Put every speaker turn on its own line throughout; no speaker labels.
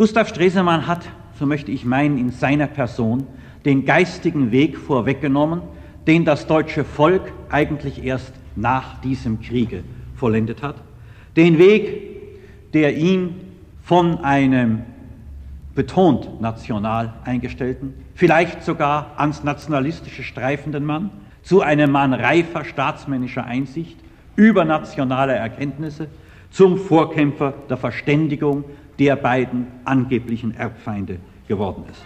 Gustav Stresemann hat, so möchte ich meinen, in seiner Person den geistigen Weg vorweggenommen, den das deutsche Volk eigentlich erst nach diesem Kriege vollendet hat. Den Weg, der ihn von einem betont national eingestellten, vielleicht sogar ans Nationalistische streifenden Mann, zu einem Mann reifer staatsmännischer Einsicht, übernationaler Erkenntnisse, zum Vorkämpfer der Verständigung der beiden angeblichen Erbfeinde geworden ist.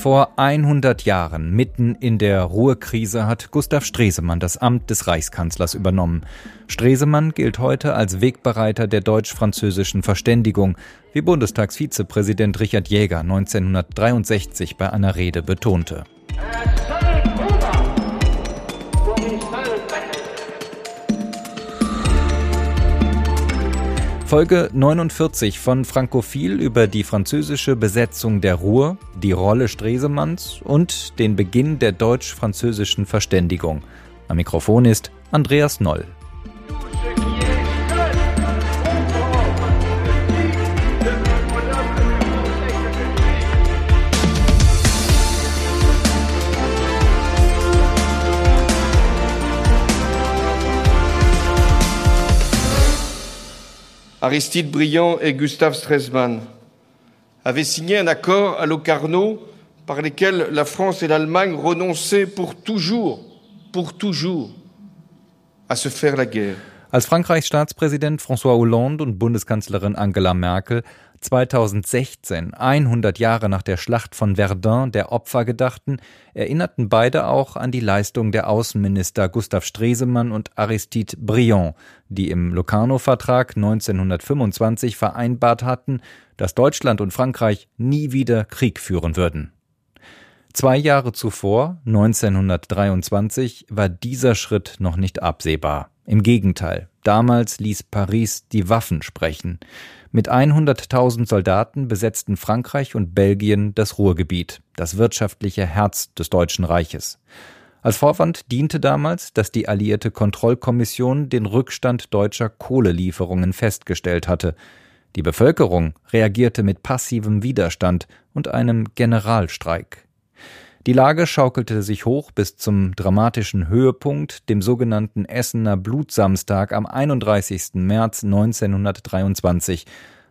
Vor 100 Jahren, mitten in der Ruhrkrise, hat Gustav Stresemann das Amt des Reichskanzlers übernommen. Stresemann gilt heute als Wegbereiter der deutsch-französischen Verständigung, wie Bundestagsvizepräsident Richard Jäger 1963 bei einer Rede betonte. Folge 49 von Frankophil über die französische Besetzung der Ruhr, die Rolle Stresemanns und den Beginn der deutsch-französischen Verständigung. Am Mikrofon ist Andreas Noll.
Aristide Briand et Gustave Stresemann avaient signé un accord à Locarno par lequel la France et l'Allemagne renonçaient pour toujours, pour toujours, à se faire la guerre.
Als Frankreichs Staatspräsident François Hollande und Bundeskanzlerin Angela Merkel 2016, 100 Jahre nach der Schlacht von Verdun, der Opfer gedachten, erinnerten beide auch an die Leistung der Außenminister Gustav Stresemann und Aristide Briand, die im Locarno-Vertrag 1925 vereinbart hatten, dass Deutschland und Frankreich nie wieder Krieg führen würden. Zwei Jahre zuvor, 1923, war dieser Schritt noch nicht absehbar. Im Gegenteil, damals ließ Paris die Waffen sprechen. Mit 100.000 Soldaten besetzten Frankreich und Belgien das Ruhrgebiet, das wirtschaftliche Herz des Deutschen Reiches. Als Vorwand diente damals, dass die alliierte Kontrollkommission den Rückstand deutscher Kohlelieferungen festgestellt hatte. Die Bevölkerung reagierte mit passivem Widerstand und einem Generalstreik. Die Lage schaukelte sich hoch bis zum dramatischen Höhepunkt, dem sogenannten Essener Blutsamstag am 31. März 1923,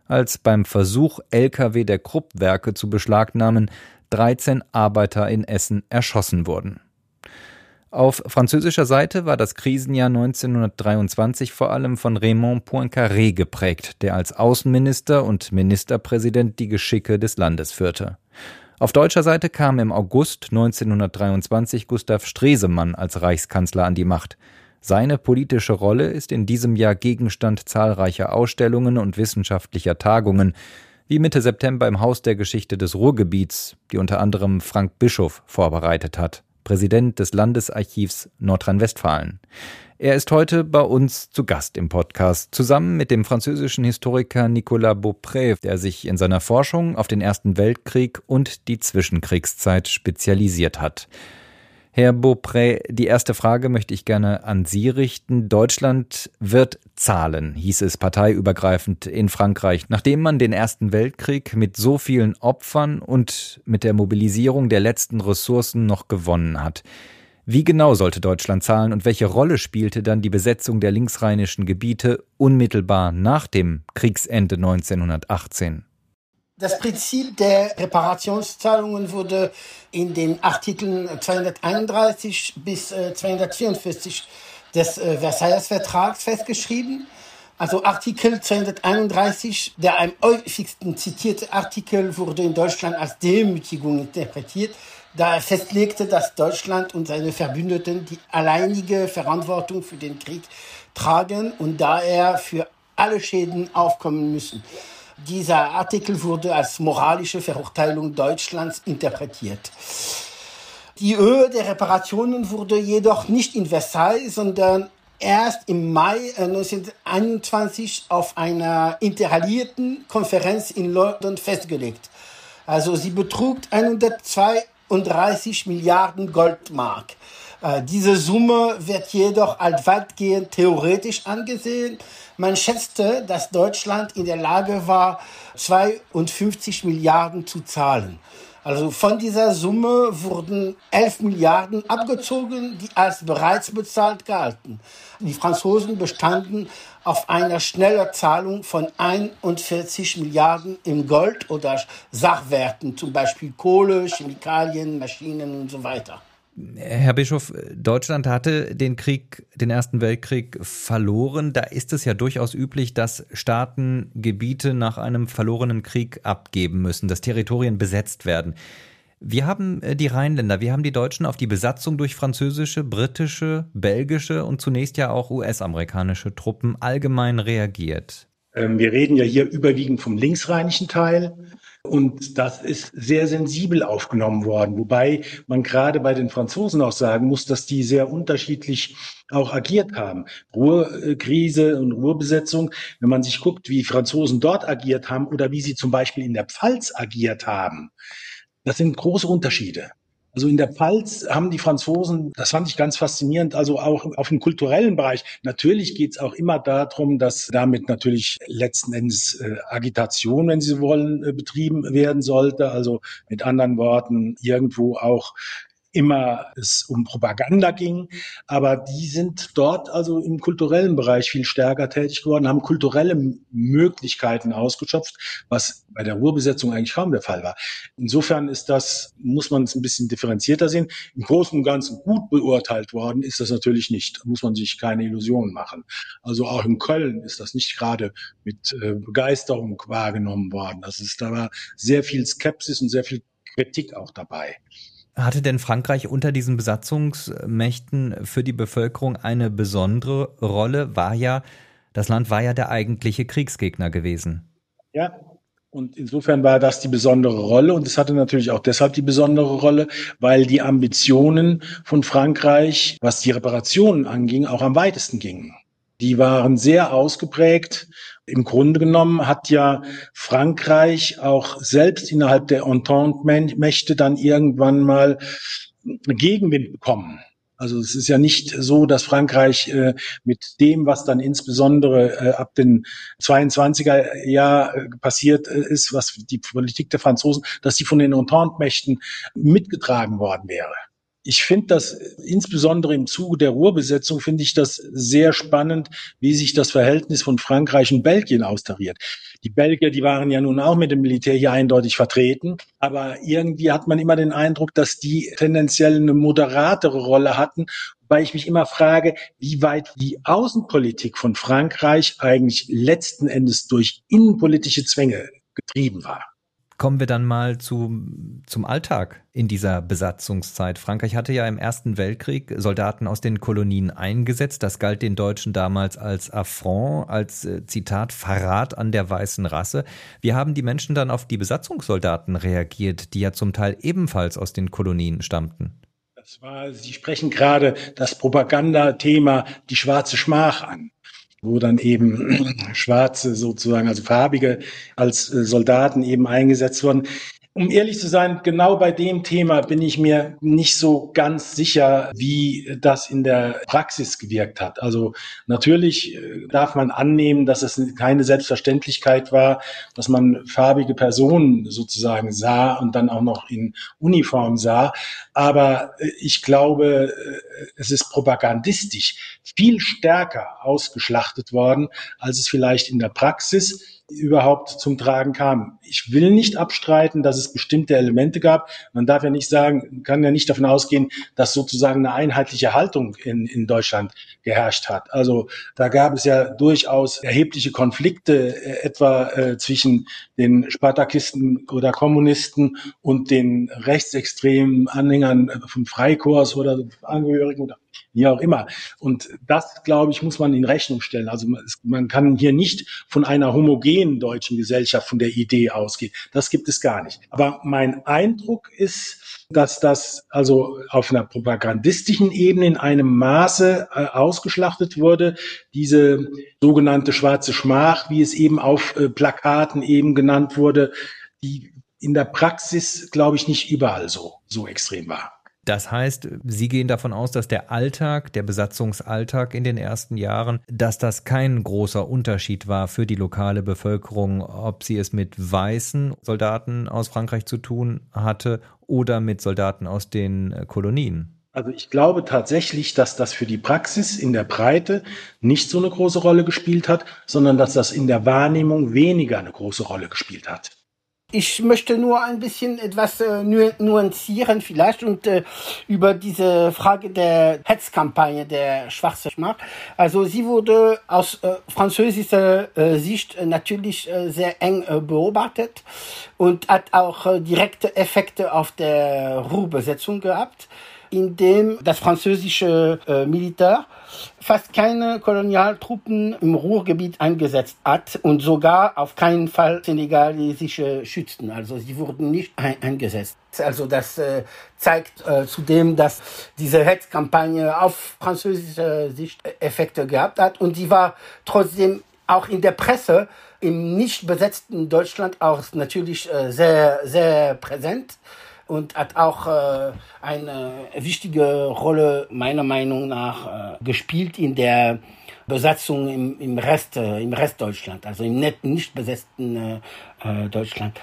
als beim Versuch, LKW der Kruppwerke zu beschlagnahmen, 13 Arbeiter in Essen erschossen wurden. Auf französischer Seite war das Krisenjahr 1923 vor allem von Raymond Poincaré geprägt, der als Außenminister und Ministerpräsident die Geschicke des Landes führte. Auf deutscher Seite kam im August 1923 Gustav Stresemann als Reichskanzler an die Macht. Seine politische Rolle ist in diesem Jahr Gegenstand zahlreicher Ausstellungen und wissenschaftlicher Tagungen, wie Mitte September im Haus der Geschichte des Ruhrgebiets, die unter anderem Frank Bischof vorbereitet hat, Präsident des Landesarchivs Nordrhein-Westfalen. Er ist heute bei uns zu Gast im Podcast, zusammen mit dem französischen Historiker Nicolas Beaupré, der sich in seiner Forschung auf den Ersten Weltkrieg und die Zwischenkriegszeit spezialisiert hat. Herr Beaupré, die erste Frage möchte ich gerne an Sie richten. Deutschland wird zahlen, hieß es parteiübergreifend in Frankreich, nachdem man den Ersten Weltkrieg mit so vielen Opfern und mit der Mobilisierung der letzten Ressourcen noch gewonnen hat. Wie genau sollte Deutschland zahlen und welche Rolle spielte dann die Besetzung der linksrheinischen Gebiete unmittelbar nach dem Kriegsende 1918?
Das Prinzip der Reparationszahlungen wurde in den Artikeln 231 bis 244 äh, des äh, Versailles Vertrags festgeschrieben. Also Artikel 231, der am häufigsten zitierte Artikel, wurde in Deutschland als Demütigung interpretiert da er festlegte, dass Deutschland und seine Verbündeten die alleinige Verantwortung für den Krieg tragen und da er für alle Schäden aufkommen müssen. Dieser Artikel wurde als moralische Verurteilung Deutschlands interpretiert. Die Höhe der Reparationen wurde jedoch nicht in Versailles, sondern erst im Mai 1921 auf einer interalliierten Konferenz in London festgelegt. Also sie betrug 132 Milliarden Goldmark. Äh, diese Summe wird jedoch als weitgehend theoretisch angesehen. Man schätzte, dass Deutschland in der Lage war, 52 Milliarden zu zahlen. Also von dieser Summe wurden 11 Milliarden abgezogen, die als bereits bezahlt galten. Die Franzosen bestanden auf einer schneller Zahlung von 41 Milliarden in Gold oder Sachwerten, zum Beispiel Kohle, Chemikalien, Maschinen und so weiter.
Herr Bischof, Deutschland hatte den Krieg, den Ersten Weltkrieg verloren. Da ist es ja durchaus üblich, dass Staaten Gebiete nach einem verlorenen Krieg abgeben müssen, dass Territorien besetzt werden. Wir haben äh, die Rheinländer, wir haben die Deutschen auf die Besatzung durch französische, britische, belgische und zunächst ja auch US-amerikanische Truppen allgemein reagiert.
Ähm, wir reden ja hier überwiegend vom linksrheinischen Teil. Und das ist sehr sensibel aufgenommen worden, wobei man gerade bei den Franzosen auch sagen muss, dass die sehr unterschiedlich auch agiert haben. Ruhrkrise und Ruhrbesetzung, wenn man sich guckt, wie Franzosen dort agiert haben oder wie sie zum Beispiel in der Pfalz agiert haben, das sind große Unterschiede. Also in der Pfalz haben die Franzosen, das fand ich ganz faszinierend, also auch auf dem kulturellen Bereich. Natürlich geht es auch immer darum, dass damit natürlich letzten Endes äh, Agitation, wenn Sie wollen, äh, betrieben werden sollte. Also mit anderen Worten irgendwo auch immer es um Propaganda ging, aber die sind dort also im kulturellen Bereich viel stärker tätig geworden, haben kulturelle Möglichkeiten ausgeschöpft, was bei der Ruhrbesetzung eigentlich kaum der Fall war. Insofern ist das, muss man es ein bisschen differenzierter sehen. Im Großen und Ganzen gut beurteilt worden ist das natürlich nicht, muss man sich keine Illusionen machen. Also auch in Köln ist das nicht gerade mit äh, Begeisterung wahrgenommen worden. Das ist, da war sehr viel Skepsis und sehr viel Kritik auch dabei.
Hatte denn Frankreich unter diesen Besatzungsmächten für die Bevölkerung eine besondere Rolle? War ja, das Land war ja der eigentliche Kriegsgegner gewesen.
Ja, und insofern war das die besondere Rolle und es hatte natürlich auch deshalb die besondere Rolle, weil die Ambitionen von Frankreich, was die Reparationen anging, auch am weitesten gingen. Die waren sehr ausgeprägt. Im Grunde genommen hat ja Frankreich auch selbst innerhalb der Entente-Mächte dann irgendwann mal Gegenwind bekommen. Also es ist ja nicht so, dass Frankreich äh, mit dem, was dann insbesondere äh, ab den 22er Jahr äh, passiert äh, ist, was die Politik der Franzosen, dass sie von den Entente-Mächten mitgetragen worden wäre ich finde das insbesondere im Zuge der Ruhrbesetzung finde ich das sehr spannend, wie sich das Verhältnis von Frankreich und Belgien austariert. Die Belgier, die waren ja nun auch mit dem Militär hier eindeutig vertreten, aber irgendwie hat man immer den Eindruck, dass die tendenziell eine moderatere Rolle hatten, weil ich mich immer frage, wie weit die Außenpolitik von Frankreich eigentlich letzten Endes durch innenpolitische Zwänge getrieben war.
Kommen wir dann mal zu, zum Alltag in dieser Besatzungszeit. Frankreich hatte ja im Ersten Weltkrieg Soldaten aus den Kolonien eingesetzt. Das galt den Deutschen damals als Affront, als äh, Zitat Verrat an der weißen Rasse. Wie haben die Menschen dann auf die Besatzungssoldaten reagiert, die ja zum Teil ebenfalls aus den Kolonien stammten?
Das war, Sie sprechen gerade das Propagandathema die schwarze Schmach an wo dann eben Schwarze sozusagen, also Farbige als äh, Soldaten eben eingesetzt wurden. Um ehrlich zu sein, genau bei dem Thema bin ich mir nicht so ganz sicher, wie das in der Praxis gewirkt hat. Also natürlich äh, darf man annehmen, dass es keine Selbstverständlichkeit war, dass man farbige Personen sozusagen sah und dann auch noch in Uniform sah. Aber äh, ich glaube, äh, es ist propagandistisch viel stärker ausgeschlachtet worden, als es vielleicht in der Praxis überhaupt zum Tragen kam. Ich will nicht abstreiten, dass es bestimmte Elemente gab. Man darf ja nicht sagen, kann ja nicht davon ausgehen, dass sozusagen eine einheitliche Haltung in, in Deutschland geherrscht hat. Also da gab es ja durchaus erhebliche Konflikte, äh, etwa äh, zwischen den Spartakisten oder Kommunisten und den rechtsextremen Anhängern von Freikorps oder Angehörigen oder wie auch immer. Und das, glaube ich, muss man in Rechnung stellen. Also man kann hier nicht von einer homogenen deutschen Gesellschaft, von der Idee ausgehen. Das gibt es gar nicht. Aber mein Eindruck ist, dass das also auf einer propagandistischen Ebene in einem Maße äh, ausgeschlachtet wurde, diese sogenannte schwarze Schmach, wie es eben auf äh, Plakaten eben genannt wurde, die in der Praxis, glaube ich, nicht überall so, so extrem war.
Das heißt, Sie gehen davon aus, dass der Alltag, der Besatzungsalltag in den ersten Jahren, dass das kein großer Unterschied war für die lokale Bevölkerung, ob sie es mit weißen Soldaten aus Frankreich zu tun hatte oder mit Soldaten aus den Kolonien.
Also ich glaube tatsächlich, dass das für die Praxis in der Breite nicht so eine große Rolle gespielt hat, sondern dass das in der Wahrnehmung weniger eine große Rolle gespielt hat.
Ich möchte nur ein bisschen etwas äh, nu nuancieren vielleicht und äh, über diese Frage der Hetzkampagne der Schwarze Schmach. Also sie wurde aus äh, französischer äh, Sicht äh, natürlich äh, sehr eng beobachtet und hat auch direkte Effekte auf der Ruhrbesetzung gehabt in dem das französische äh, Militär fast keine Kolonialtruppen im Ruhrgebiet eingesetzt hat und sogar auf keinen Fall senegalesische Schützen. Also sie wurden nicht ein eingesetzt. Also das äh, zeigt äh, zudem, dass diese Hetzkampagne auf französische Sicht Effekte gehabt hat und sie war trotzdem auch in der Presse im nicht besetzten Deutschland auch natürlich äh, sehr, sehr präsent und hat auch äh, eine wichtige Rolle meiner Meinung nach äh, gespielt in der Besatzung im, im Rest äh, im Rest Deutschland, also im nicht, nicht besetzten äh, äh Deutschland.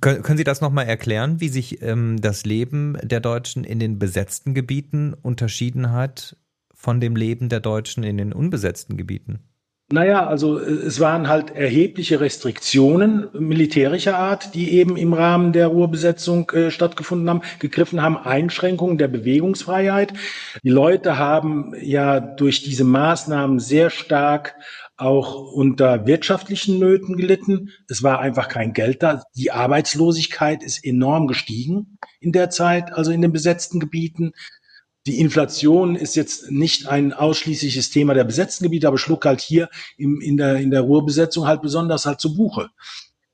Können, können Sie das nochmal erklären, wie sich ähm, das Leben der Deutschen in den besetzten Gebieten unterschieden hat von dem Leben der Deutschen in den unbesetzten Gebieten?
Naja, also äh, es waren halt erhebliche Restriktionen militärischer Art, die eben im Rahmen der Ruhrbesetzung äh, stattgefunden haben, gegriffen haben, Einschränkungen der Bewegungsfreiheit. Die Leute haben ja durch diese Maßnahmen sehr stark auch unter wirtschaftlichen Nöten gelitten. Es war einfach kein Geld da. Die Arbeitslosigkeit ist enorm gestiegen in der Zeit, also in den besetzten Gebieten. Die Inflation ist jetzt nicht ein ausschließliches Thema der besetzten Gebiete, aber schlug halt hier im, in, der, in der Ruhrbesetzung halt besonders halt zu Buche.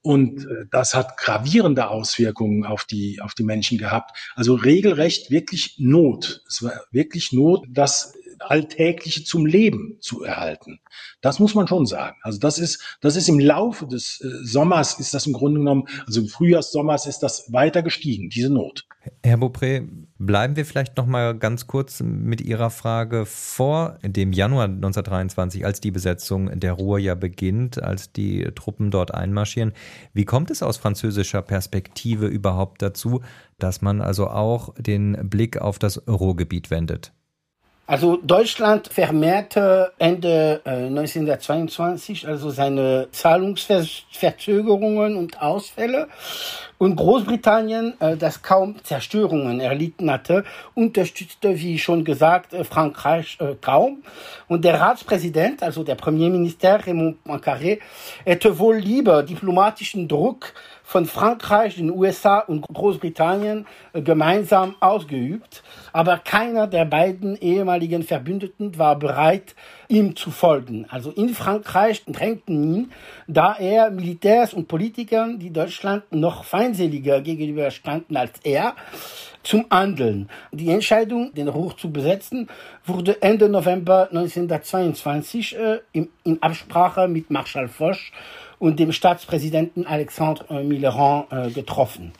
Und äh, das hat gravierende Auswirkungen auf die, auf die Menschen gehabt. Also regelrecht wirklich Not. Es war wirklich Not, das Alltägliche zum Leben zu erhalten. Das muss man schon sagen. Also das ist, das ist im Laufe des äh, Sommers ist das im Grunde genommen, also im Frühjahrssommers ist das weiter gestiegen, diese Not.
Herr Beaupré, bleiben wir vielleicht noch mal ganz kurz mit Ihrer Frage vor dem Januar 1923, als die Besetzung der Ruhr ja beginnt, als die Truppen dort einmarschieren. Wie kommt es aus französischer Perspektive überhaupt dazu, dass man also auch den Blick auf das Ruhrgebiet wendet?
Also Deutschland vermehrte Ende äh, 1922 also seine Zahlungsverzögerungen und Ausfälle und Großbritannien, äh, das kaum Zerstörungen erlitten hatte, unterstützte, wie schon gesagt, äh, Frankreich äh, kaum. Und der Ratspräsident, also der Premierminister Raymond Poincaré, hätte wohl lieber diplomatischen Druck von Frankreich, den USA und Großbritannien äh, gemeinsam ausgeübt, aber keiner der beiden ehemaligen Verbündeten war bereit, ihm zu folgen. Also in Frankreich drängten ihn, da er Militärs und Politikern, die Deutschland noch feindseliger gegenüber standen als er, zum Handeln. Die Entscheidung, den Ruhr zu besetzen, wurde Ende November 1922 äh, in, in Absprache mit Marschall Foch und dem Staatspräsidenten Alexandre Mitterrand äh, getroffen.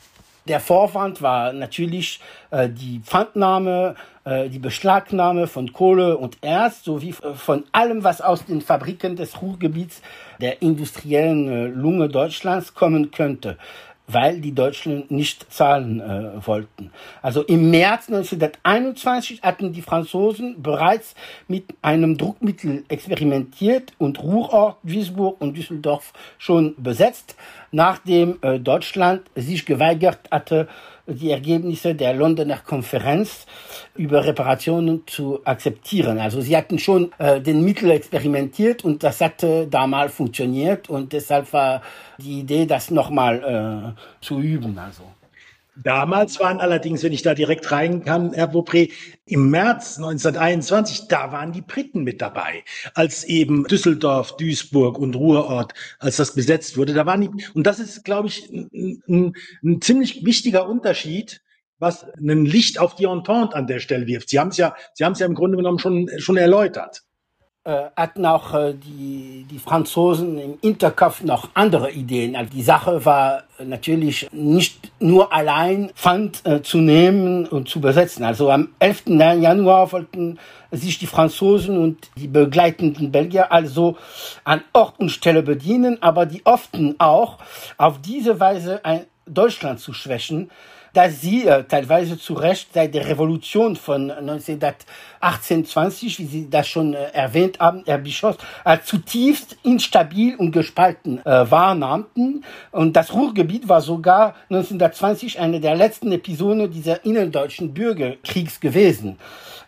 Der Vorwand war natürlich äh, die Pfandnahme, äh, die Beschlagnahme von Kohle und Erz sowie von allem, was aus den Fabriken des Ruhrgebiets der industriellen Lunge Deutschlands kommen könnte weil die Deutschen nicht zahlen äh, wollten. Also im März 1921 hatten die Franzosen bereits mit einem Druckmittel experimentiert und Ruhrort, Duisburg und Düsseldorf schon besetzt, nachdem äh, Deutschland sich geweigert hatte, die Ergebnisse der Londoner Konferenz über Reparationen zu akzeptieren. Also sie hatten schon äh, den Mittel experimentiert und das hatte damals funktioniert und deshalb war die Idee, das nochmal äh, zu üben. Also.
Damals waren allerdings, wenn ich da direkt rein kann, Herr Beaupré, im März 1921, da waren die Briten mit dabei, als eben Düsseldorf, Duisburg und Ruhrort, als das besetzt wurde, da waren die, und das ist, glaube ich, ein, ein, ein ziemlich wichtiger Unterschied, was ein Licht auf die Entente an der Stelle wirft. Sie haben es ja, Sie haben es ja im Grunde genommen schon, schon erläutert.
Äh, hatten auch äh, die, die Franzosen im Hinterkopf noch andere Ideen. Also die Sache war natürlich nicht nur allein Pfand äh, zu nehmen und zu besetzen. Also am 11. Januar wollten sich die Franzosen und die begleitenden Belgier also an Ort und Stelle bedienen, aber die hofften auch, auf diese Weise ein Deutschland zu schwächen, dass sie äh, teilweise zu Recht seit der Revolution von 1918-20, wie Sie das schon äh, erwähnt haben, Herr Bischof, als zutiefst instabil und gespalten äh, wahrnahmten. Und das Ruhrgebiet war sogar 1920 eine der letzten Episoden dieser innerdeutschen Bürgerkriegs gewesen.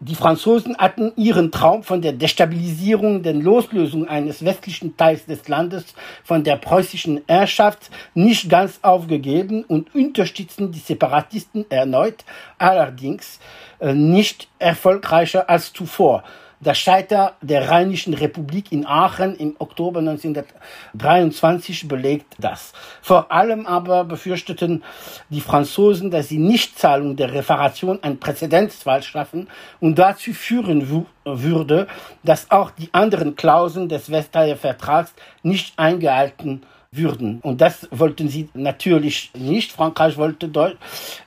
Die Franzosen hatten ihren Traum von der Destabilisierung, der Loslösung eines westlichen Teils des Landes von der preußischen Herrschaft nicht ganz aufgegeben und unterstützten die Separatisten erneut, allerdings äh, nicht erfolgreicher als zuvor. Das Scheiter der Rheinischen Republik in Aachen im Oktober 1923 belegt das. Vor allem aber befürchteten die Franzosen, dass die Nichtzahlung der Reparation ein Präzedenzfall schaffen und dazu führen würde, dass auch die anderen Klauseln des Versailler Vertrags nicht eingehalten würden. Und das wollten sie natürlich nicht. Frankreich wollte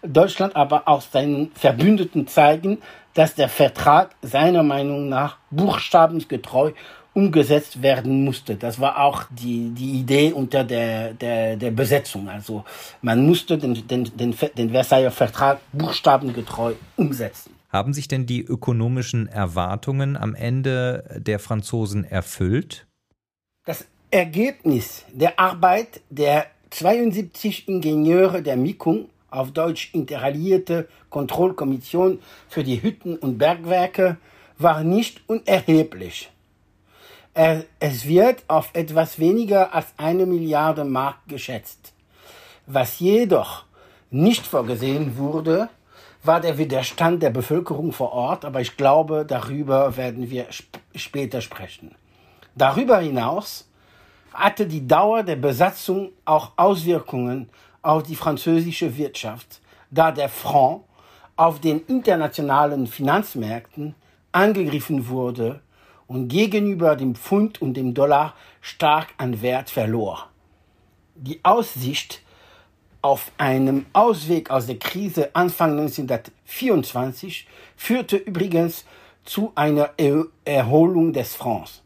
Deutschland aber auch seinen Verbündeten zeigen, dass der Vertrag seiner Meinung nach buchstabensgetreu umgesetzt werden musste. Das war auch die, die Idee unter der, der, der Besetzung. Also man musste den, den, den, den Versailler Vertrag buchstabengetreu umsetzen.
Haben sich denn die ökonomischen Erwartungen am Ende der Franzosen erfüllt?
Das Ergebnis der Arbeit der 72 Ingenieure der MIKUM auf Deutsch Interalliierte Kontrollkommission für die Hütten- und Bergwerke, war nicht unerheblich. Es wird auf etwas weniger als eine Milliarde Mark geschätzt. Was jedoch nicht vorgesehen wurde, war der Widerstand der Bevölkerung vor Ort, aber ich glaube, darüber werden wir sp später sprechen. Darüber hinaus hatte die Dauer der Besatzung auch Auswirkungen auf die französische Wirtschaft, da der Franc auf den internationalen Finanzmärkten angegriffen wurde und gegenüber dem Pfund und dem Dollar stark an Wert verlor. Die Aussicht auf einen Ausweg aus der Krise Anfang 1924 führte übrigens zu einer Erholung des Francs,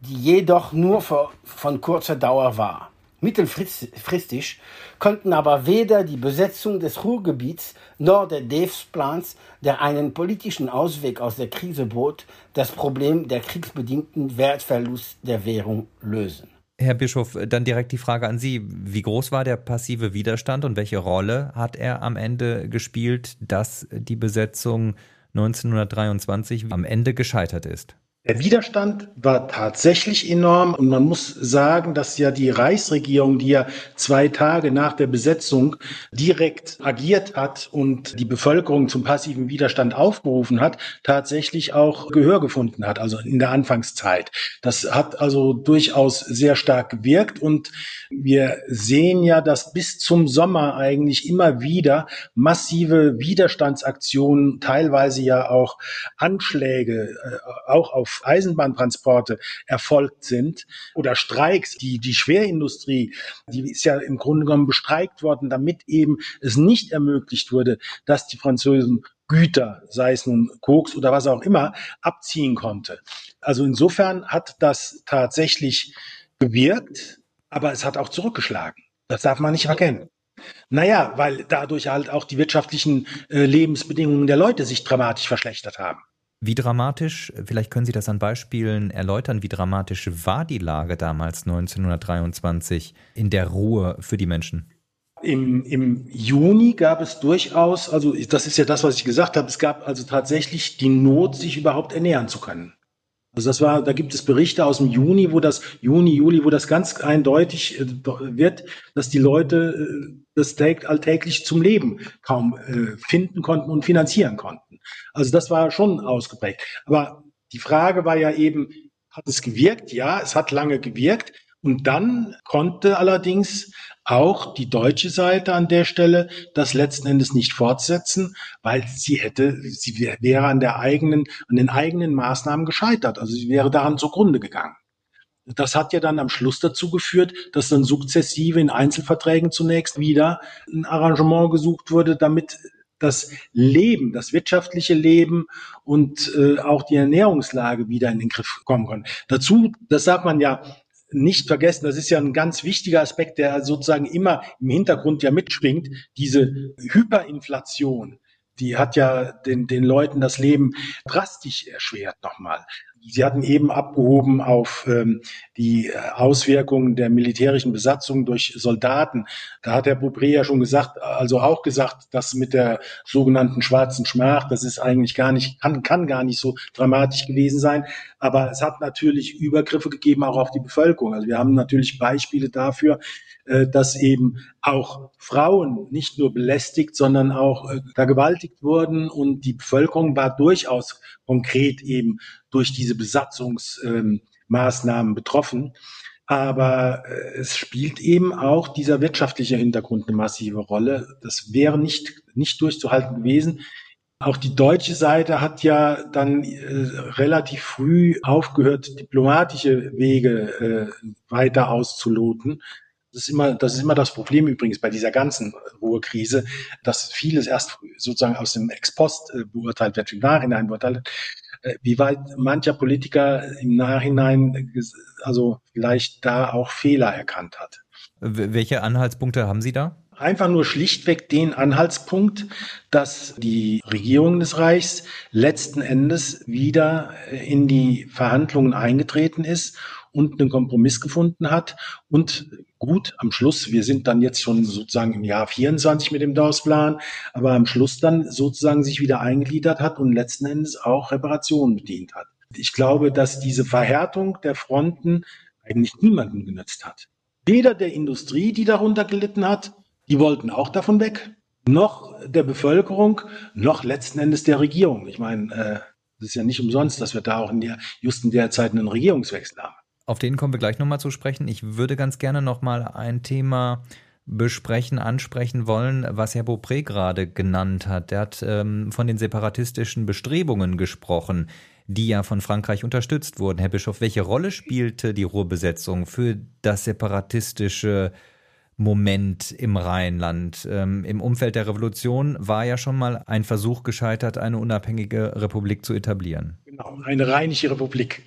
die jedoch nur von kurzer Dauer war. Mittelfristig konnten aber weder die Besetzung des Ruhrgebiets noch der DEFS-Plans, der einen politischen Ausweg aus der Krise bot, das Problem der kriegsbedingten Wertverlust der Währung lösen.
Herr Bischof, dann direkt die Frage an Sie. Wie groß war der passive Widerstand und welche Rolle hat er am Ende gespielt, dass die Besetzung 1923 am Ende gescheitert ist?
Der Widerstand war tatsächlich enorm und man muss sagen, dass ja die Reichsregierung, die ja zwei Tage nach der Besetzung direkt agiert hat und die Bevölkerung zum passiven Widerstand aufgerufen hat, tatsächlich auch Gehör gefunden hat, also in der Anfangszeit. Das hat also durchaus sehr stark gewirkt und wir sehen ja, dass bis zum Sommer eigentlich immer wieder massive Widerstandsaktionen, teilweise ja auch Anschläge, äh, auch auf Eisenbahntransporte erfolgt sind oder Streiks, die, die Schwerindustrie, die ist ja im Grunde genommen bestreikt worden, damit eben es nicht ermöglicht wurde, dass die Franzosen Güter, sei es nun Koks oder was auch immer, abziehen konnte. Also insofern hat das tatsächlich gewirkt, aber es hat auch zurückgeschlagen. Das darf man nicht verkennen. Naja, weil dadurch halt auch die wirtschaftlichen äh, Lebensbedingungen der Leute sich dramatisch verschlechtert haben.
Wie dramatisch, vielleicht können Sie das an Beispielen erläutern, wie dramatisch war die Lage damals 1923 in der Ruhe für die Menschen?
Im, Im Juni gab es durchaus, also das ist ja das, was ich gesagt habe, es gab also tatsächlich die Not, sich überhaupt ernähren zu können. Also das war, da gibt es Berichte aus dem Juni, wo das Juni, Juli, wo das ganz eindeutig äh, wird, dass die Leute äh, das alltäglich zum Leben kaum äh, finden konnten und finanzieren konnten. Also das war schon ausgeprägt. Aber die Frage war ja eben, hat es gewirkt? Ja, es hat lange gewirkt. Und dann konnte allerdings auch die deutsche Seite an der Stelle das letzten Endes nicht fortsetzen, weil sie hätte, sie wäre an der eigenen, an den eigenen Maßnahmen gescheitert. Also sie wäre daran zugrunde gegangen. Das hat ja dann am Schluss dazu geführt, dass dann sukzessive in Einzelverträgen zunächst wieder ein Arrangement gesucht wurde, damit das Leben, das wirtschaftliche Leben und äh, auch die Ernährungslage wieder in den Griff kommen kann. Dazu, das sagt man ja nicht vergessen, das ist ja ein ganz wichtiger Aspekt, der sozusagen immer im Hintergrund ja mitschwingt, diese Hyperinflation. Die hat ja den, den Leuten das Leben drastisch erschwert nochmal. Sie hatten eben abgehoben auf ähm, die äh, Auswirkungen der militärischen Besatzung durch Soldaten. Da hat Herr Beaupré ja schon gesagt, also auch gesagt, dass mit der sogenannten schwarzen Schmach, das ist eigentlich gar nicht, kann, kann gar nicht so dramatisch gewesen sein. Aber es hat natürlich Übergriffe gegeben, auch auf die Bevölkerung. Also wir haben natürlich Beispiele dafür, äh, dass eben auch Frauen nicht nur belästigt, sondern auch äh, vergewaltigt wurden und die Bevölkerung war durchaus konkret eben durch diese Besatzungsmaßnahmen betroffen. Aber äh, es spielt eben auch dieser wirtschaftliche Hintergrund eine massive Rolle. Das wäre nicht, nicht durchzuhalten gewesen. Auch die deutsche Seite hat ja dann äh, relativ früh aufgehört, diplomatische Wege äh, weiter auszuloten. Das ist immer, das ist immer das Problem übrigens bei dieser ganzen Ruhrkrise, dass vieles erst sozusagen aus dem Ex-Post äh, beurteilt wird, im Nachhinein beurteilt äh, wie weit mancher Politiker im Nachhinein also vielleicht da auch Fehler erkannt hat.
Welche Anhaltspunkte haben Sie da?
Einfach nur schlichtweg den Anhaltspunkt, dass die Regierung des Reichs letzten Endes wieder in die Verhandlungen eingetreten ist und einen Kompromiss gefunden hat und gut am Schluss, wir sind dann jetzt schon sozusagen im Jahr 24 mit dem DAUS-Plan, aber am Schluss dann sozusagen sich wieder eingegliedert hat und letzten Endes auch Reparationen bedient hat. Ich glaube, dass diese Verhärtung der Fronten eigentlich niemanden genützt hat. Weder der Industrie, die darunter gelitten hat, die wollten auch davon weg, noch der Bevölkerung, noch letzten Endes der Regierung. Ich meine, äh, es ist ja nicht umsonst, dass wir da auch in der, just in der Zeit einen Regierungswechsel haben.
Auf den kommen wir gleich nochmal zu sprechen. Ich würde ganz gerne nochmal ein Thema besprechen, ansprechen wollen, was Herr Beaupré gerade genannt hat. Er hat ähm, von den separatistischen Bestrebungen gesprochen, die ja von Frankreich unterstützt wurden. Herr Bischof, welche Rolle spielte die Ruhrbesetzung für das separatistische Moment im Rheinland? Ähm, Im Umfeld der Revolution war ja schon mal ein Versuch gescheitert, eine unabhängige Republik zu etablieren.
Genau, eine rheinische Republik.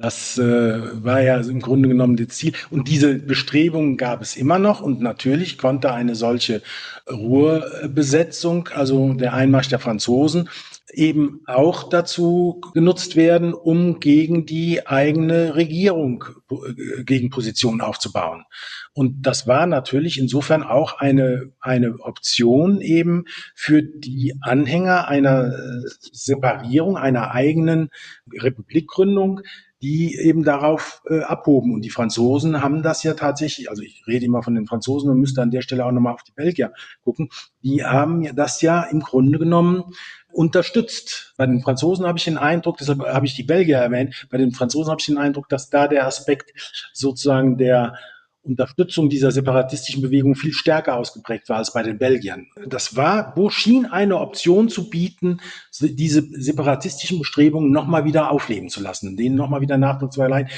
Das äh, war ja im Grunde genommen das Ziel. Und diese Bestrebungen gab es immer noch. Und natürlich konnte eine solche Ruhrbesetzung, also der Einmarsch der Franzosen, eben auch dazu genutzt werden, um gegen die eigene Regierung äh, gegen Positionen aufzubauen. Und das war natürlich insofern auch eine, eine Option eben für die Anhänger einer äh, Separierung, einer eigenen Republikgründung, die eben darauf äh, abhoben. Und die Franzosen haben das ja tatsächlich, also ich rede immer von den Franzosen, man müsste an der Stelle auch nochmal auf die Belgier gucken, die haben das ja im Grunde genommen unterstützt. Bei den Franzosen habe ich den Eindruck, deshalb habe ich die Belgier erwähnt, bei den Franzosen habe ich den Eindruck, dass da der Aspekt sozusagen der Unterstützung dieser separatistischen Bewegung viel stärker ausgeprägt war als bei den Belgiern. Das war, wo schien eine Option zu bieten, diese separatistischen Bestrebungen nochmal wieder aufleben zu lassen, denen nochmal wieder Nachdruck zu verleihen,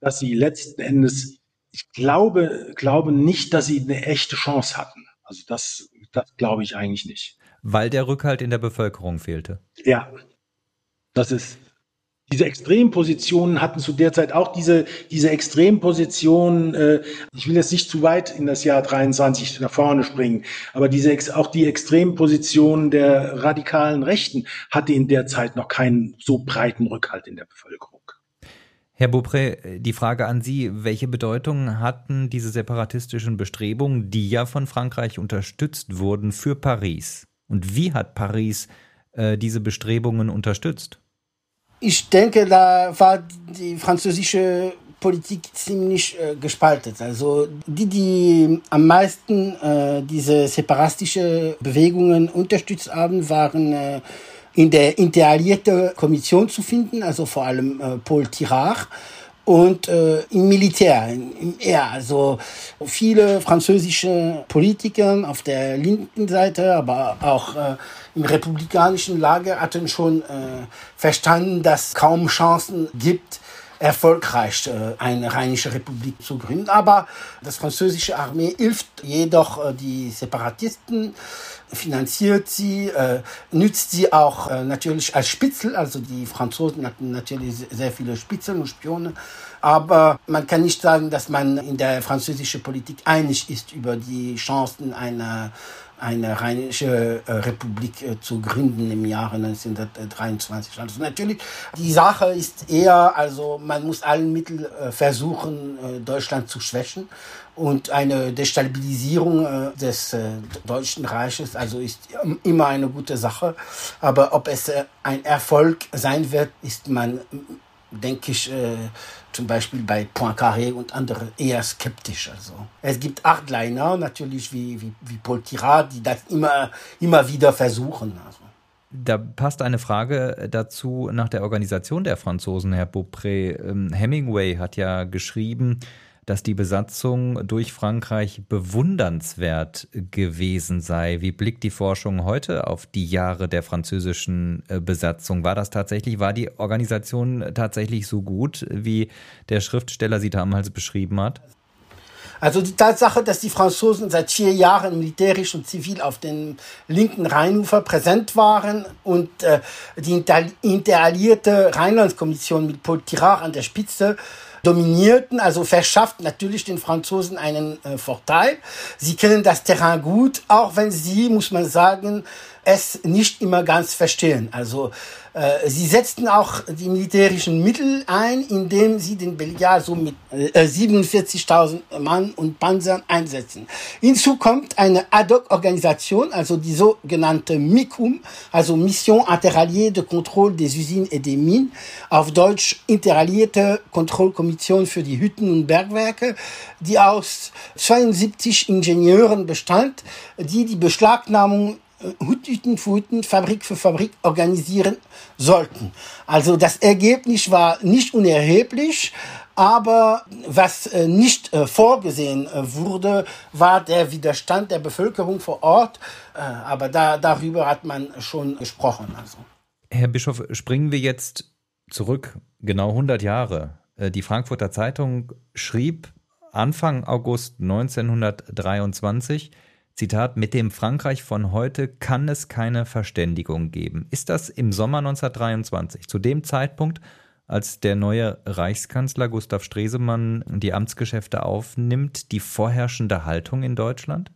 dass sie letzten Endes, ich glaube, glaube nicht, dass sie eine echte Chance hatten. Also das, das glaube ich eigentlich nicht.
Weil der Rückhalt in der Bevölkerung fehlte.
Ja, das ist diese Extrempositionen hatten zu der Zeit auch diese, diese Extrempositionen, äh, ich will jetzt nicht zu weit in das Jahr 23 nach vorne springen, aber diese, auch die Extrempositionen der radikalen Rechten hatte in der Zeit noch keinen so breiten Rückhalt in der Bevölkerung.
Herr Beaupré, die Frage an Sie, welche Bedeutung hatten diese separatistischen Bestrebungen, die ja von Frankreich unterstützt wurden, für Paris? Und wie hat Paris äh, diese Bestrebungen unterstützt?
Ich denke, da war die französische Politik ziemlich äh, gespalten. Also die, die am meisten äh, diese separatistische Bewegungen unterstützt haben, waren äh, in der integrierten Kommission zu finden, also vor allem äh, Paul Tirard. Und äh, im Militär. Im, ja, also viele französische Politiker auf der linken Seite, aber auch äh, im republikanischen Lager hatten schon äh, verstanden, dass kaum Chancen gibt, erfolgreich äh, eine rheinische Republik zu gründen. Aber das französische Armee hilft jedoch äh, die Separatisten, finanziert sie, äh, nützt sie auch natürlich als Spitzel. Also die Franzosen hatten natürlich sehr viele Spitzeln und Spione. Aber man kann nicht sagen, dass man in der französischen Politik einig ist über die Chancen einer eine rheinische äh, Republik äh, zu gründen im Jahre 1923. Also natürlich, die Sache ist eher, also man muss allen Mitteln äh, versuchen, Deutschland zu schwächen und eine Destabilisierung des Deutschen Reiches, also ist immer eine gute Sache. Aber ob es ein Erfolg sein wird, ist man, denke ich, zum Beispiel bei Poincaré und andere eher skeptisch. Also es gibt Hardliner natürlich wie, wie, wie Paul Tirat, die das immer, immer wieder versuchen. Also.
Da passt eine Frage dazu nach der Organisation der Franzosen, Herr Beaupré. Ähm, Hemingway hat ja geschrieben, dass die Besatzung durch Frankreich bewundernswert gewesen sei. Wie blickt die Forschung heute auf die Jahre der französischen äh, Besatzung? War das tatsächlich, war die Organisation tatsächlich so gut, wie der Schriftsteller sie damals beschrieben hat?
Also die Tatsache, dass die Franzosen seit vier Jahren militärisch und zivil auf dem linken Rheinufer präsent waren und äh, die interallierte Rheinlandskommission mit Paul Tirard an der Spitze dominierten, also verschafft natürlich den Franzosen einen äh, Vorteil. Sie kennen das Terrain gut, auch wenn sie, muss man sagen, es nicht immer ganz verstehen. Also äh, sie setzten auch die militärischen Mittel ein, indem sie den Belgier so mit äh, 47.000 Mann und Panzern einsetzen. Hinzu kommt eine Ad-hoc-Organisation, also die sogenannte MICUM, also Mission Interalliée de Contrôle des Usines et des Mines, auf Deutsch Interallierte Kontrollkommission für die Hütten und Bergwerke, die aus 72 Ingenieuren bestand, die die Beschlagnahmung Hütten für Hütten, Fabrik für Fabrik organisieren sollten. Also das Ergebnis war nicht unerheblich, aber was äh, nicht äh, vorgesehen äh, wurde, war der Widerstand der Bevölkerung vor Ort. aber da, darüber hat man schon gesprochen. Also.
Herr Bischof, springen wir jetzt zurück, genau 100 Jahre. Die Frankfurter Zeitung schrieb Anfang August 1923, Zitat, mit dem Frankreich von heute kann es keine Verständigung geben. Ist das im Sommer 1923, zu dem Zeitpunkt, als der neue Reichskanzler Gustav Stresemann die Amtsgeschäfte aufnimmt, die vorherrschende Haltung in Deutschland?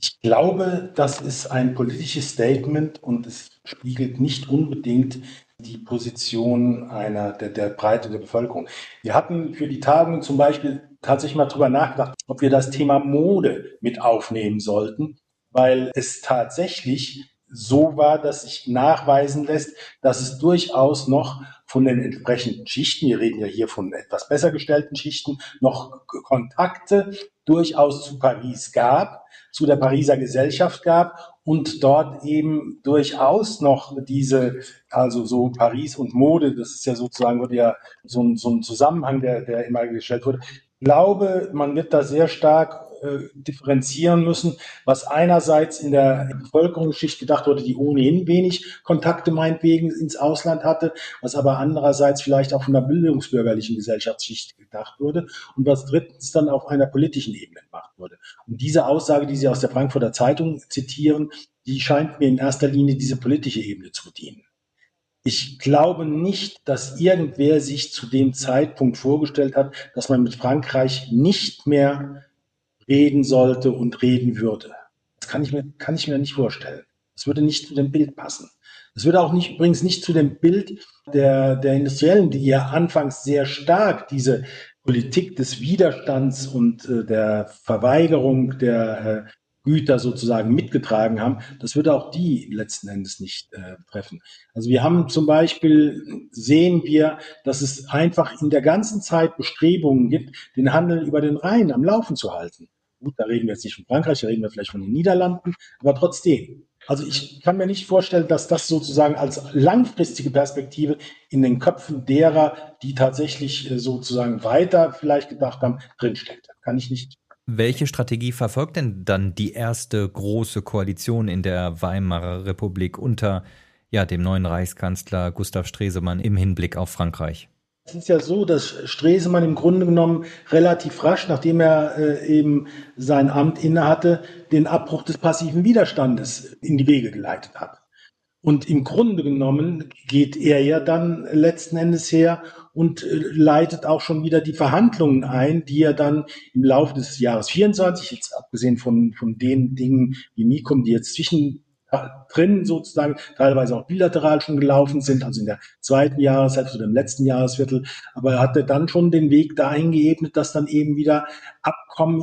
Ich glaube, das ist ein politisches Statement und es spiegelt nicht unbedingt die Position einer der, der Breite der Bevölkerung. Wir hatten für die Tagung zum Beispiel tatsächlich mal drüber nachgedacht, ob wir das Thema Mode mit aufnehmen sollten, weil es tatsächlich so war, dass sich nachweisen lässt, dass es durchaus noch von den entsprechenden Schichten, wir reden ja hier von etwas besser gestellten Schichten, noch Kontakte durchaus zu Paris gab, zu der Pariser Gesellschaft gab und dort eben durchaus noch diese, also so Paris und Mode, das ist ja sozusagen, wurde ja so ein, so ein Zusammenhang, der, der immer gestellt wurde, glaube, man wird da sehr stark äh, differenzieren müssen, was einerseits in der Bevölkerungsschicht gedacht wurde, die ohnehin wenig Kontakte meinetwegen ins Ausland hatte, was aber andererseits vielleicht auch von der bildungsbürgerlichen Gesellschaftsschicht gedacht wurde und was drittens dann auf einer politischen Ebene gemacht wurde. Und diese Aussage, die Sie aus der Frankfurter Zeitung zitieren, die scheint mir in erster Linie diese politische Ebene zu bedienen. Ich glaube nicht, dass irgendwer sich zu dem Zeitpunkt vorgestellt hat, dass man mit Frankreich nicht mehr reden sollte und reden würde. Das kann ich mir, kann ich mir nicht vorstellen. Das würde nicht zu dem Bild passen. Das würde auch nicht, übrigens nicht zu dem Bild der, der Industriellen, die ja anfangs sehr stark diese Politik des Widerstands und äh, der Verweigerung der äh, Güter sozusagen mitgetragen haben, das würde auch die letzten Endes nicht äh, treffen. Also wir haben zum Beispiel, sehen wir, dass es einfach in der ganzen Zeit Bestrebungen gibt, den Handel über den Rhein am Laufen zu halten. Gut, da reden wir jetzt nicht von Frankreich, da reden wir vielleicht von den Niederlanden, aber trotzdem. Also ich kann mir nicht vorstellen, dass das sozusagen als langfristige Perspektive in den Köpfen derer, die tatsächlich äh, sozusagen weiter vielleicht gedacht haben, drinsteckt. Kann ich nicht.
Welche Strategie verfolgt denn dann die erste große Koalition in der Weimarer Republik unter ja, dem neuen Reichskanzler Gustav Stresemann im Hinblick auf Frankreich?
Es ist ja so, dass Stresemann im Grunde genommen relativ rasch, nachdem er äh, eben sein Amt innehatte, den Abbruch des passiven Widerstandes in die Wege geleitet hat. Und im Grunde genommen geht er ja dann letzten Endes her und äh, leitet auch schon wieder die Verhandlungen ein, die er dann im Laufe des Jahres 24, jetzt abgesehen von, von den Dingen wie Mikum, die jetzt zwischen drin sozusagen, teilweise auch bilateral schon gelaufen sind, also in der zweiten Jahreshälfte oder im letzten Jahresviertel. Aber er hatte dann schon den Weg dahin geebnet, dass dann eben wieder Abkommen,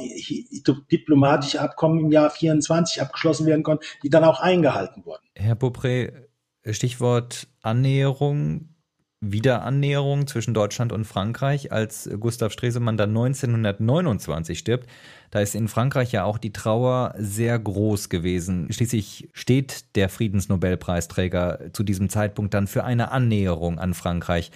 diplomatische Abkommen im Jahr 24 abgeschlossen werden konnten, die dann auch eingehalten wurden.
Herr Beaupré, Stichwort Annäherung. Wiederannäherung zwischen Deutschland und Frankreich, als Gustav Stresemann dann 1929 stirbt. Da ist in Frankreich ja auch die Trauer sehr groß gewesen. Schließlich steht der Friedensnobelpreisträger zu diesem Zeitpunkt dann für eine Annäherung an Frankreich.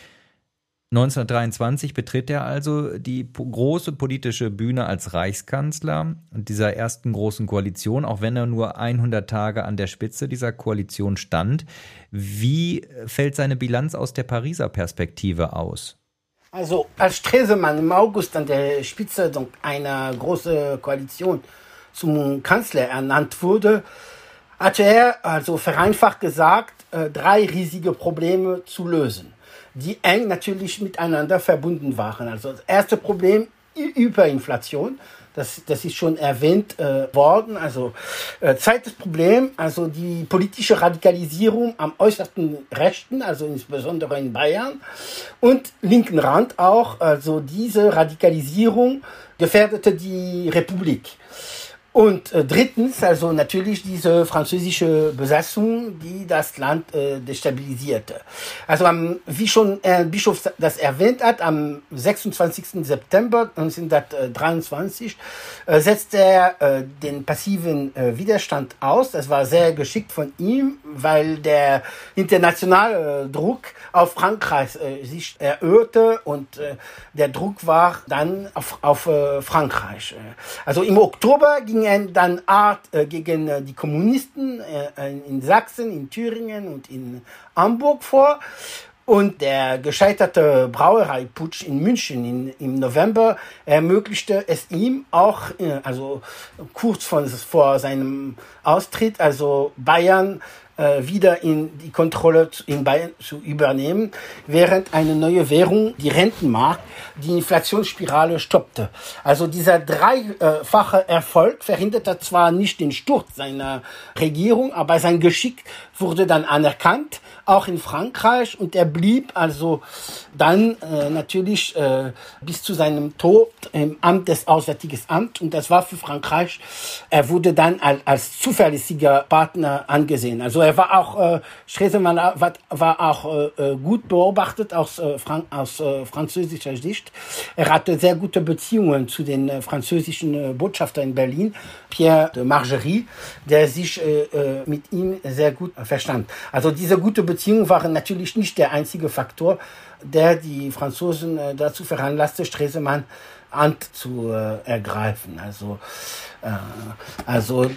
1923 betritt er also die große politische Bühne als Reichskanzler dieser ersten großen Koalition, auch wenn er nur 100 Tage an der Spitze dieser Koalition stand. Wie fällt seine Bilanz aus der Pariser Perspektive aus?
Also als Stresemann im August an der Spitze einer großen Koalition zum Kanzler ernannt wurde, hatte er, also vereinfacht gesagt, äh, drei riesige Probleme zu lösen, die eng natürlich miteinander verbunden waren. Also das erste Problem, Überinflation. Das, das ist schon erwähnt äh, worden. Also äh, zweites Problem, also die politische Radikalisierung am äußersten Rechten, also insbesondere in Bayern und linken Rand auch. Also diese Radikalisierung gefährdete die Republik. Und äh, drittens, also natürlich diese französische Besatzung, die das Land äh, destabilisierte. Also am, wie schon Herr Bischof das erwähnt hat, am 26. September 1923 äh, setzte er äh, den passiven äh, Widerstand aus. Das war sehr geschickt von ihm, weil der internationale äh, Druck auf Frankreich äh, sich erhöhte und äh, der Druck war dann auf, auf äh, Frankreich. Also im Oktober ging er dann Art äh, gegen äh, die Kommunisten äh, in Sachsen, in Thüringen und in Hamburg vor. Und der gescheiterte Brauereiputsch in München in, im November ermöglichte es ihm auch, äh, also kurz von, vor seinem Austritt, also Bayern äh, wieder in die Kontrolle in Bayern zu übernehmen, während eine neue Währung, die Rentenmarkt, die Inflationsspirale stoppte. Also dieser dreifache Erfolg verhinderte zwar nicht den Sturz seiner Regierung, aber sein Geschick wurde dann anerkannt, auch in Frankreich, und er blieb also dann äh, natürlich äh, bis zu seinem Tod im Amt des Auswärtigen Amts, und das war für Frankreich, er wurde dann als, als zuverlässiger Partner angesehen. Also er war auch, äh, Stresemann war, war auch äh, äh, gut beobachtet aus, äh, Frank aus äh, französischer Sicht. Er hatte sehr gute Beziehungen zu den äh, französischen äh, Botschafter in Berlin, Pierre de Margerie, der sich äh, äh, mit ihm sehr gut verstand. Also diese gute Beziehungen waren natürlich nicht der einzige Faktor, der die Franzosen äh, dazu veranlasste, Stresemann Amt zu äh, ergreifen. Also, äh, also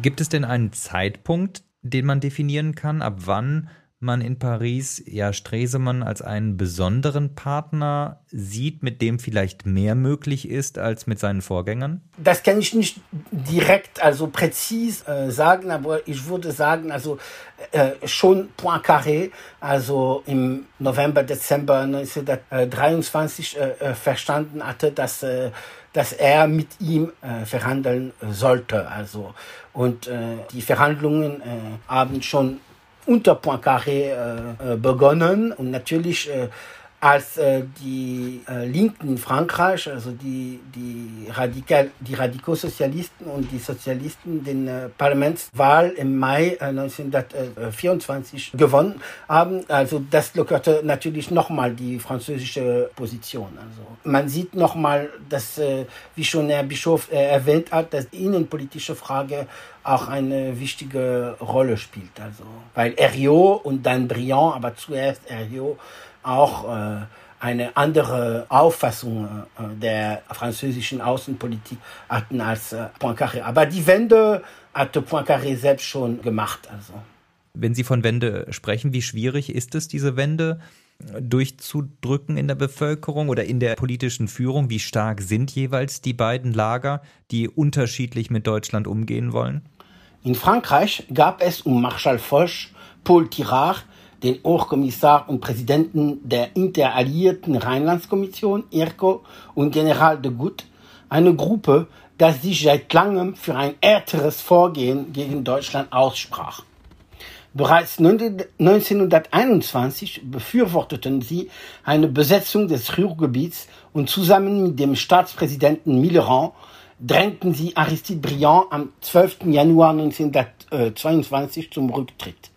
gibt es denn einen Zeitpunkt, den man definieren kann, ab wann man in Paris ja Stresemann als einen besonderen Partner sieht, mit dem vielleicht mehr möglich ist als mit seinen Vorgängern?
Das kann ich nicht direkt, also präzis äh, sagen, aber ich würde sagen, also äh, schon Poincaré, also im November, Dezember 1923 äh, äh, verstanden hatte, dass äh, dass er mit ihm äh, verhandeln sollte. Also und äh, die Verhandlungen äh, haben schon unter Poincaré äh, äh, begonnen und natürlich äh, als äh, die äh, Linken in Frankreich, also die, die, Radikal, die Radikosozialisten und die Sozialisten, den äh, Parlamentswahl im Mai 1924 äh, gewonnen haben. Also das lockerte natürlich nochmal die französische Position. Also man sieht nochmal, dass, äh, wie schon Herr Bischof äh, erwähnt hat, dass die innenpolitische Frage auch eine wichtige Rolle spielt. Also, weil Herriot und dann Briand, aber zuerst Herriot, auch äh, eine andere Auffassung äh, der französischen Außenpolitik hatten als äh, Poincaré. Aber die Wende hatte Poincaré selbst schon gemacht. Also.
Wenn Sie von Wende sprechen, wie schwierig ist es, diese Wende durchzudrücken in der Bevölkerung oder in der politischen Führung? Wie stark sind jeweils die beiden Lager, die unterschiedlich mit Deutschland umgehen wollen?
In Frankreich gab es um Marschall Foch, Paul Tirard, den Hochkommissar und Präsidenten der Interalliierten Rheinlandskommission, IRCO, und General de Gutt, eine Gruppe, das sich seit langem für ein härteres Vorgehen gegen Deutschland aussprach. Bereits 1921 befürworteten sie eine Besetzung des Ruhrgebiets und zusammen mit dem Staatspräsidenten Mitterrand drängten sie Aristide Briand am 12. Januar 1922 zum Rücktritt.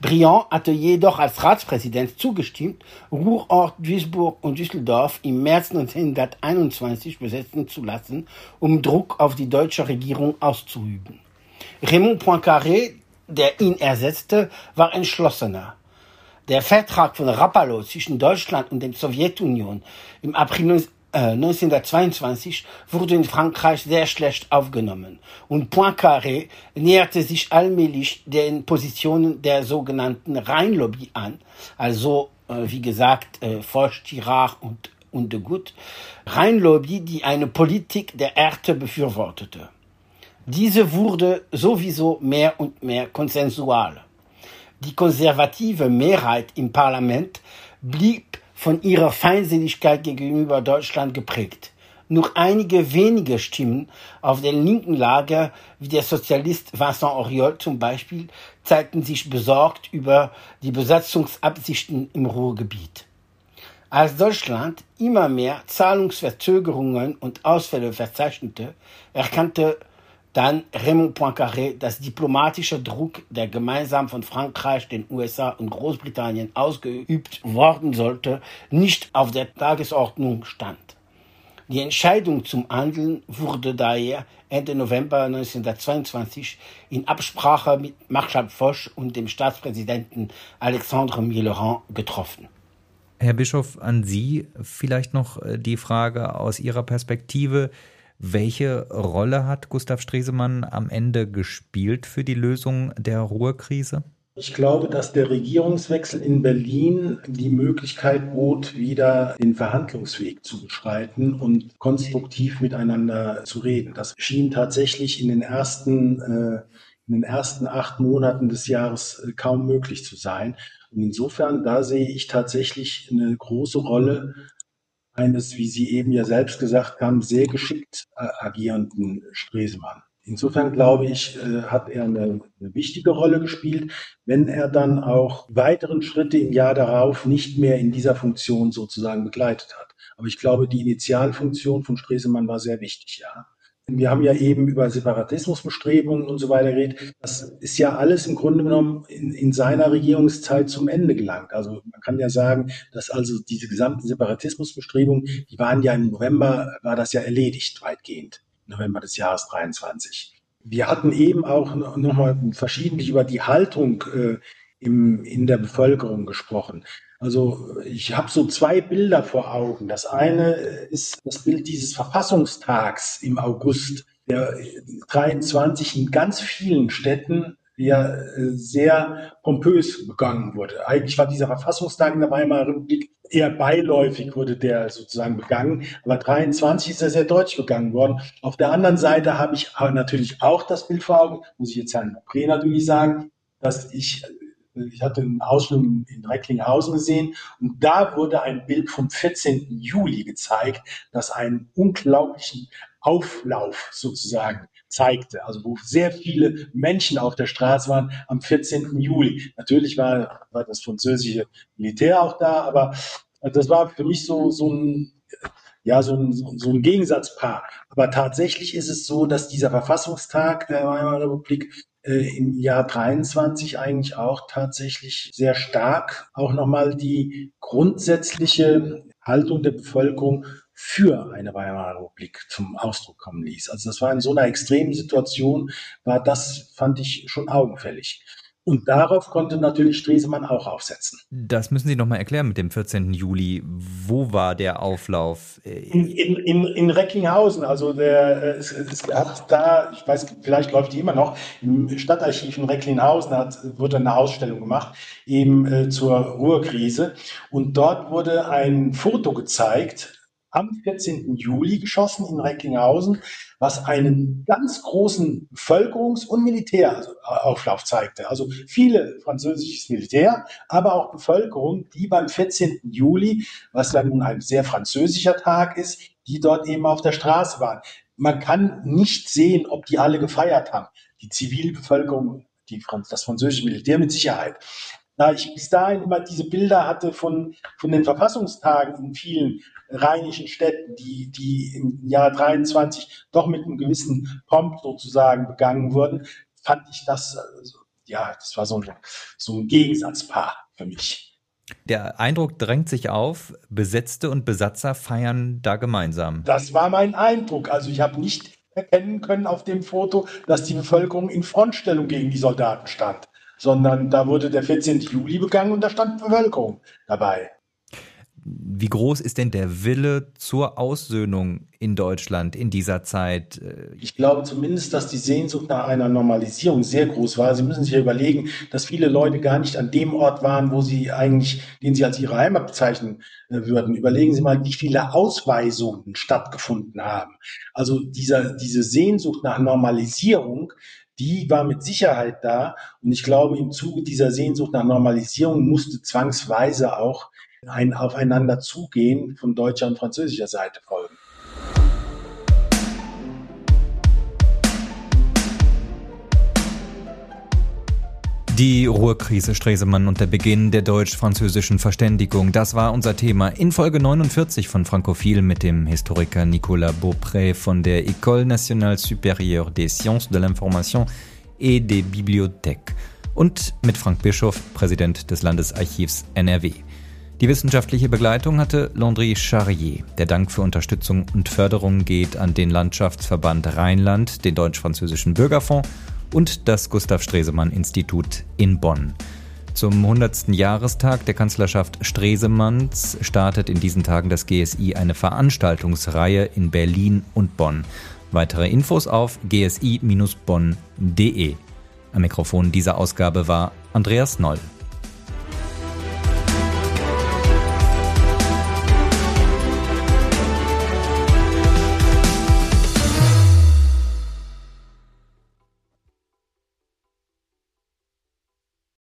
Briand hatte jedoch als Ratspräsident zugestimmt, Ruhrort Duisburg und Düsseldorf im März 1921 besetzen zu lassen, um Druck auf die deutsche Regierung auszuüben. Raymond Poincaré, der ihn ersetzte, war entschlossener. Der Vertrag von Rapallo zwischen Deutschland und der Sowjetunion im April 1922 äh, wurde in Frankreich sehr schlecht aufgenommen und Poincaré näherte sich allmählich den Positionen der sogenannten Rheinlobby an, also äh, wie gesagt äh, Foch, und, und de Gut, Rheinlobby, die eine Politik der Härte befürwortete. Diese wurde sowieso mehr und mehr konsensual. Die konservative Mehrheit im Parlament blieb von ihrer Feindseligkeit gegenüber Deutschland geprägt. Nur einige wenige Stimmen auf dem linken Lager, wie der Sozialist Vincent Auriol zum Beispiel, zeigten sich besorgt über die Besatzungsabsichten im Ruhrgebiet. Als Deutschland immer mehr Zahlungsverzögerungen und Ausfälle verzeichnete, erkannte dann Raymond Poincaré, dass diplomatischer Druck, der gemeinsam von Frankreich, den USA und Großbritannien ausgeübt worden sollte, nicht auf der Tagesordnung stand. Die Entscheidung zum Handeln wurde daher Ende November 1922 in Absprache mit Marshal Foch und dem Staatspräsidenten Alexandre Mitterrand getroffen.
Herr Bischof, an Sie vielleicht noch äh, die Frage aus Ihrer Perspektive. Welche Rolle hat Gustav Stresemann am Ende gespielt für die Lösung der Ruhrkrise?
Ich glaube, dass der Regierungswechsel in Berlin die Möglichkeit bot, wieder den Verhandlungsweg zu beschreiten und konstruktiv miteinander zu reden. Das schien tatsächlich in den ersten, äh, in den ersten acht Monaten des Jahres äh, kaum möglich zu sein. Und insofern, da sehe ich tatsächlich eine große Rolle eines, wie Sie eben ja selbst gesagt haben, sehr geschickt äh, agierenden Stresemann. Insofern glaube ich, äh, hat er eine, eine, wichtige Rolle gespielt, wenn er dann auch weiteren Schritte im Jahr darauf nicht mehr in dieser Funktion sozusagen begleitet hat. Aber ich glaube, die Initialfunktion von Stresemann war sehr wichtig, ja. Wir haben ja eben über Separatismusbestrebungen und so weiter geredet. Das ist ja alles im Grunde genommen in, in, seiner Regierungszeit zum Ende gelangt. Also man kann ja sagen, dass also diese gesamten Separatismusbestrebungen, die waren ja im November, war das ja erledigt, weitgehend, November des Jahres 23. Wir hatten eben auch nochmal verschiedentlich über die Haltung äh, im, in der Bevölkerung gesprochen. Also ich habe so zwei Bilder vor Augen. Das eine ist das Bild dieses Verfassungstags im August, der 23 in ganz vielen Städten ja äh, sehr pompös begangen wurde. Eigentlich war dieser Verfassungstag in der Weimarer Republik eher beiläufig wurde der sozusagen begangen, aber 23 ist er sehr deutlich begangen worden. Auf der anderen Seite habe ich natürlich auch das Bild vor Augen, muss ich jetzt Herrn Pré natürlich sagen, dass ich ich hatte einen Ausflug in Recklinghausen gesehen und da wurde ein Bild vom 14. Juli gezeigt, das einen unglaublichen Auflauf sozusagen zeigte, also wo sehr viele Menschen auf der Straße waren am 14. Juli. Natürlich war, war das französische Militär auch da, aber das war für mich so, so ein, ja, so ein, so ein Gegensatzpaar. Aber tatsächlich ist es so, dass dieser Verfassungstag der Weimarer Republik im Jahr 23 eigentlich auch tatsächlich sehr stark auch nochmal die grundsätzliche Haltung der Bevölkerung für eine Weimarer Republik zum Ausdruck kommen ließ. Also das war in so einer extremen Situation, war das, fand ich, schon augenfällig. Und darauf konnte natürlich Stresemann auch aufsetzen.
Das müssen Sie nochmal erklären mit dem 14. Juli. Wo war der Auflauf?
In, in, in, in Recklinghausen. Also der, äh, es, es hat da, ich weiß, vielleicht läuft die immer noch, im Stadtarchiv in Recklinghausen hat, wurde eine Ausstellung gemacht, eben äh, zur Ruhrkrise. Und dort wurde ein Foto gezeigt am 14. Juli geschossen in Recklinghausen, was einen ganz großen Bevölkerungs- und Militärauflauf zeigte. Also viele französisches Militär, aber auch Bevölkerung, die beim 14. Juli, was ja nun ein sehr französischer Tag ist, die dort eben auf der Straße waren. Man kann nicht sehen, ob die alle gefeiert haben. Die Zivilbevölkerung, die, das französische Militär mit Sicherheit. Da ich bis dahin immer diese Bilder hatte von, von den Verfassungstagen in vielen rheinischen Städten, die, die im Jahr 23 doch mit einem gewissen Pomp sozusagen begangen wurden, fand ich das, also, ja, das war so ein, so ein Gegensatzpaar für mich.
Der Eindruck drängt sich auf, Besetzte und Besatzer feiern da gemeinsam.
Das war mein Eindruck. Also ich habe nicht erkennen können auf dem Foto, dass die Bevölkerung in Frontstellung gegen die Soldaten stand, sondern da wurde der 14. Juli begangen und da stand Bevölkerung dabei.
Wie groß ist denn der Wille zur Aussöhnung in Deutschland in dieser Zeit?
Ich glaube zumindest, dass die Sehnsucht nach einer Normalisierung sehr groß war. Sie müssen sich ja überlegen, dass viele Leute gar nicht an dem Ort waren, wo sie eigentlich, den sie als ihre Heimat bezeichnen äh, würden. Überlegen Sie mal, wie viele Ausweisungen stattgefunden haben. Also dieser, diese Sehnsucht nach Normalisierung, die war mit Sicherheit da. Und ich glaube, im Zuge dieser Sehnsucht nach Normalisierung musste zwangsweise auch ein Aufeinander zugehen von deutscher und französischer Seite folgen.
Die Ruhrkrise Stresemann und der Beginn der deutsch-französischen Verständigung, das war unser Thema in Folge 49 von Francophil mit dem Historiker Nicolas Beaupré von der École nationale supérieure des sciences de l'information et des bibliothèques und mit Frank Bischof, Präsident des Landesarchivs NRW. Die wissenschaftliche Begleitung hatte Landry Charrier. Der Dank für Unterstützung und Förderung geht an den Landschaftsverband Rheinland, den Deutsch-Französischen Bürgerfonds und das Gustav Stresemann Institut in Bonn. Zum 100. Jahrestag der Kanzlerschaft Stresemanns startet in diesen Tagen das GSI eine Veranstaltungsreihe in Berlin und Bonn. Weitere Infos auf gsi-bonn.de. Am Mikrofon dieser Ausgabe war Andreas Noll.